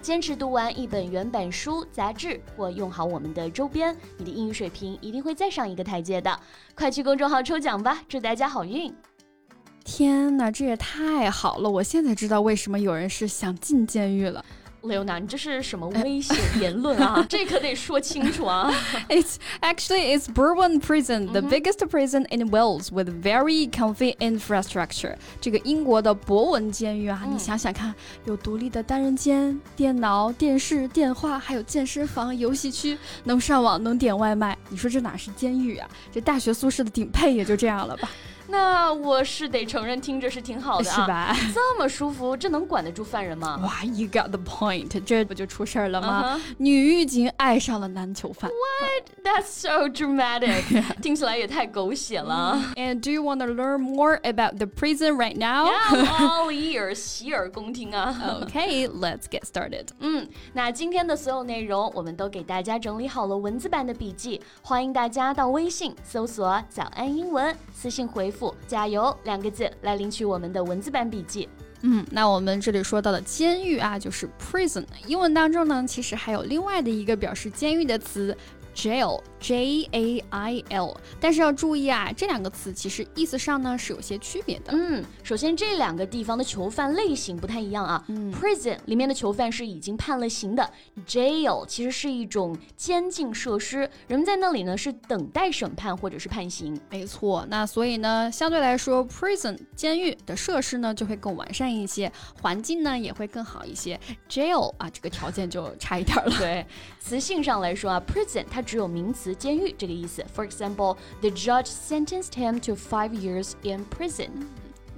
坚持读完一本原版书、杂志，或用好我们的周边，你的英语水平一定会再上一个台阶的。快去公众号抽奖吧，祝大家好运！天哪，这也太好了！我现在知道为什么有人是想进监狱了。刘楠，你这是什么 危险言论啊？这可得说清楚啊。It's actually it's Bourbon prison，the biggest prison in Wales with very comfy infrastructure。这个英国的博文监狱啊，你想想看，有独立的单人间、电脑、电视、电话，还有健身房、游戏区，能上网，能点外卖。你说这哪是监狱啊？这大学宿舍的顶配也就这样了吧。那我是得承认，听着是挺好的啊，是吧？这么舒服，这能管得住犯人吗？哇，You got the point，这不就出事儿了吗？女狱警爱上了男囚犯。What? That's so dramatic，听起来也太狗血了。And do you want to learn more about the prison right now? Yeah, all ears，洗耳恭听啊。Okay, let's get started. 嗯，那今天的所有内容，我们都给大家整理好了文字版的笔记，欢迎大家到微信搜索“早安英文”，私信回复。加油两个字来领取我们的文字版笔记。嗯，那我们这里说到的监狱啊，就是 prison。英文当中呢，其实还有另外的一个表示监狱的词。Jail, J A I L，但是要注意啊，这两个词其实意思上呢是有些区别的。嗯，首先这两个地方的囚犯类型不太一样啊。嗯 Prison 里面的囚犯是已经判了刑的，Jail 其实是一种监禁设施，人们在那里呢是等待审判或者是判刑。没错，那所以呢，相对来说，Prison 监狱的设施呢就会更完善一些，环境呢也会更好一些。Jail 啊，这个条件就差一点了。对，词性上来说啊，Prison 它只有名词监狱这个意思。For example, the judge sentenced him to five years in prison.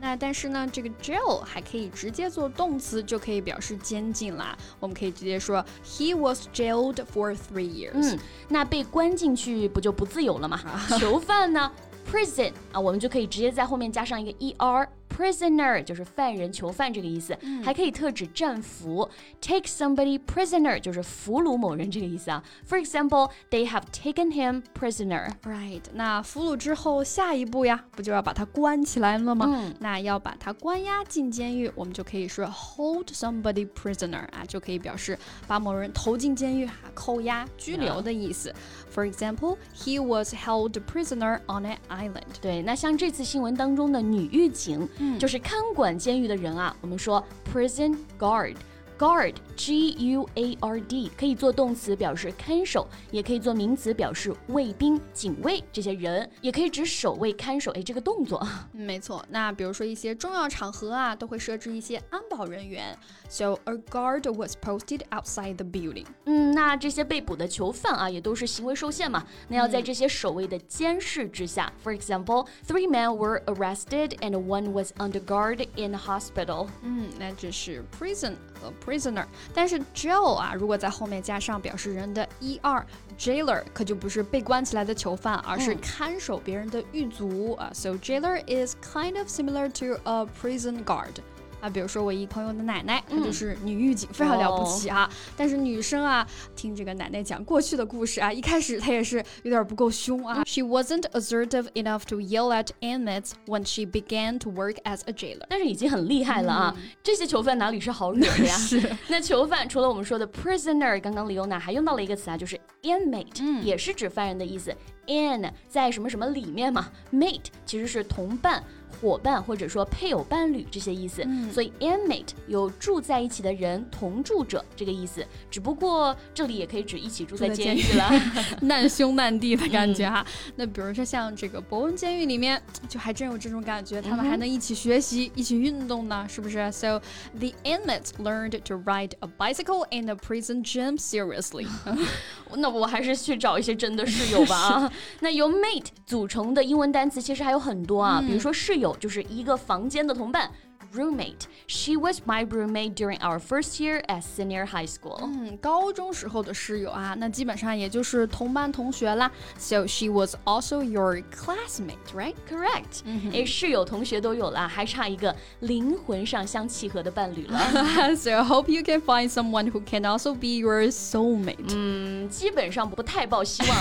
那但是呢，这个 jail 还可以直接做动词，就可以表示监禁啦。我们可以直接说 He was jailed for three years。嗯，那被关进去不就不自由了吗？囚犯呢？Prison 啊，我们就可以直接在后面加上一个 er。Prisoner 就是犯人、囚犯这个意思，还可以特指战俘。Take somebody prisoner 就是俘虏某人这个意思啊。For example, they have taken him prisoner. Right，那俘虏之后下一步呀，不就要把他关起来了吗？那要把他关押进监狱，我们就可以说 hold somebody prisoner 啊，就可以表示把某人投进监狱、扣押、拘留的意思。For example, he was held prisoner on an island. 对，那像这次新闻当中的女狱警。就是看管监狱的人啊，我们说 prison guard。Guard, G-U-A-R-D，可以做动词表示看守，也可以做名词表示卫兵、警卫这些人，也可以指守卫、看守。哎，这个动作。没错。那比如说一些重要场合啊，都会设置一些安保人员。So a guard was posted outside the building。嗯，那这些被捕的囚犯啊，也都是行为受限嘛。那要在这些守卫的监视之下。For example, three men were arrested and one was under guard in hospital。嗯，那这是 prison 和 prisoner，但是 jail 啊，如果在后面加上表示人的 er，jailer 可就不是被关起来的囚犯，而是看守别人的狱卒啊。So jailer is kind of similar to a prison guard. 啊，比如说我一朋友的奶奶，她就是女狱警，非常了不起啊。但是女生啊，听这个奶奶讲过去的故事啊，一开始她也是有点不够凶啊。She wasn't assertive enough to yell at inmates when she began to work as a jailer。但是已经很厉害了啊。这些囚犯哪里是好惹的呀？是。那囚犯除了我们说的 prisoner，刚刚李欧娜还用到了一个词啊，就是 inmate，也是指犯人的意思。in 在什么什么里面嘛，mate 其实是同伴。伙伴或者说配偶、伴侣这些意思，所以 inmate 有住在一起的人、同住者这个意思。只不过这里也可以指一起住在监狱了，难兄难弟的感觉哈。那比如说像这个博文监狱里面，就还真有这种感觉，他们还能一起学习、一起运动呢，是不是？So the inmates learned to ride a bicycle in the prison gym seriously。那我还是去找一些真的室友吧啊。那由 mate 组成的英文单词其实还有很多啊，比如说室友。有就是一个房间的同伴 roommate. She was my roommate during our first year at senior high school. 嗯，高中时候的室友啊，那基本上也就是同班同学啦。So she was also your classmate, right? Correct. 诶，室友同学都有了，还差一个灵魂上相契合的伴侣了。 so I hope you can find someone who can also be your soulmate. 嗯，基本上不太抱希望。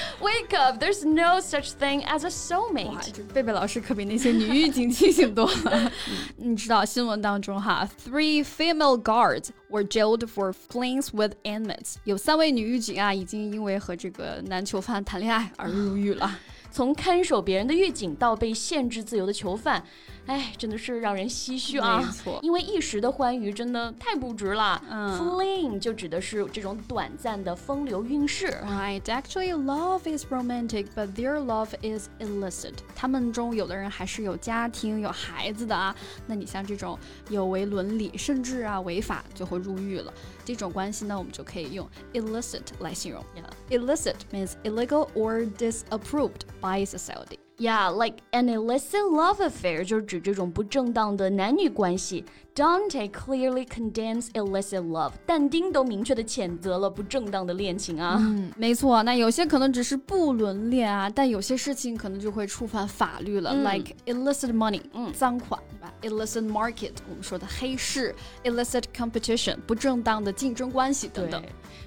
Wake up! There's no such thing as a 哇， soulmate. 这贝贝老师可比那些女狱警清醒多了。 你知道新闻当中哈，three female guards were jailed for flings with inmates。有三位女狱警啊，已经因为和这个男囚犯谈恋爱而入狱了。从看守别人的狱警到被限制自由的囚犯，哎，真的是让人唏嘘啊！没错因为一时的欢愉真的太不值了。嗯 Fling 就指的是这种短暂的风流韵事。Right, actually, love is romantic, but their love is illicit. 他们中有的人还是有家庭、有孩子的啊。那你像这种有违伦理，甚至啊违法，就会入狱了。这种关系呢，我们就可以用 illicit 来形容。Illicit means illegal or disapproved by society. Yeah, like an illicit love affair 就是指这种不正当的男女关系。Dante clearly condemns illicit love，但丁都明确的谴责了不正当的恋情啊。嗯，没错。那有些可能只是不伦恋啊，但有些事情可能就会触犯法律了、嗯 l i k e illicit money，嗯赃款，对吧？illicit market，我们说的黑市；illicit competition，不正当的竞争关系等等。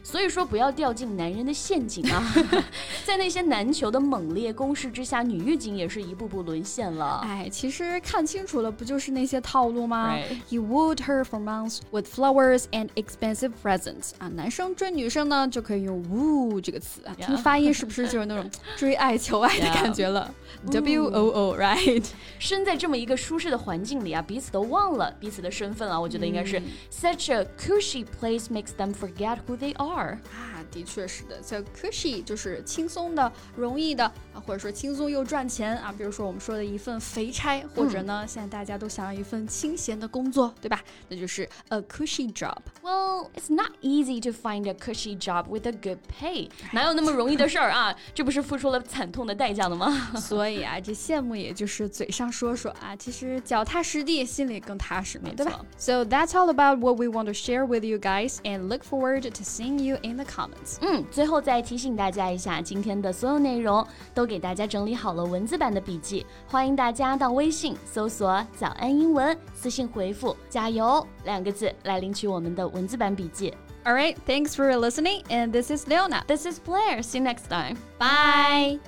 所以说不要掉进男人的陷阱啊！在那些男囚的猛烈攻势之下，女狱警也是一步步沦陷了。哎，其实看清楚了，不就是那些套路吗 Right. He wooed her for months with flowers and expensive presents 啊，男生追女生呢就可以用 woo 这个词啊， Yeah. 听发音是不是就是那种追爱求爱的 Yeah. 感觉了 W O O，right？身在这么一个舒适的环境里啊，彼此都忘了彼此的身份啊。我觉得应该是、such a cushy place makes them forget who they are。啊，的确是的。So cushy 就是轻松的、容易的啊，或者说轻松又赚钱啊。比如说我们说的一份肥差，或者呢，现在大家都想要一份清闲的工作， 对吧？那就是 a cushy job。Well, it's not easy to find a cushy job with a good pay，哪有那么容易的事儿啊？这不是付出了惨痛的代价了吗？所以啊，这羡慕也就是嘴上说说啊，其实脚踏实地，心里更踏实嘛，对吧没错？So that's all about what we want to share with you guys, and look forward to seeing you in the comments. 嗯，最后再提醒大家一下，今天的所有内容都给大家整理好了文字版的笔记，欢迎大家到微信搜索“早安英文”，私信回复“加油”两个字来领取我们的 文字版笔记。 All right, thanks for listening, and this is Leona. This is Blair. See you next time. Bye.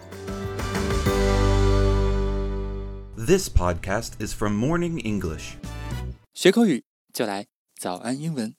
This podcast is from Morning English. 学口语就来早安英文。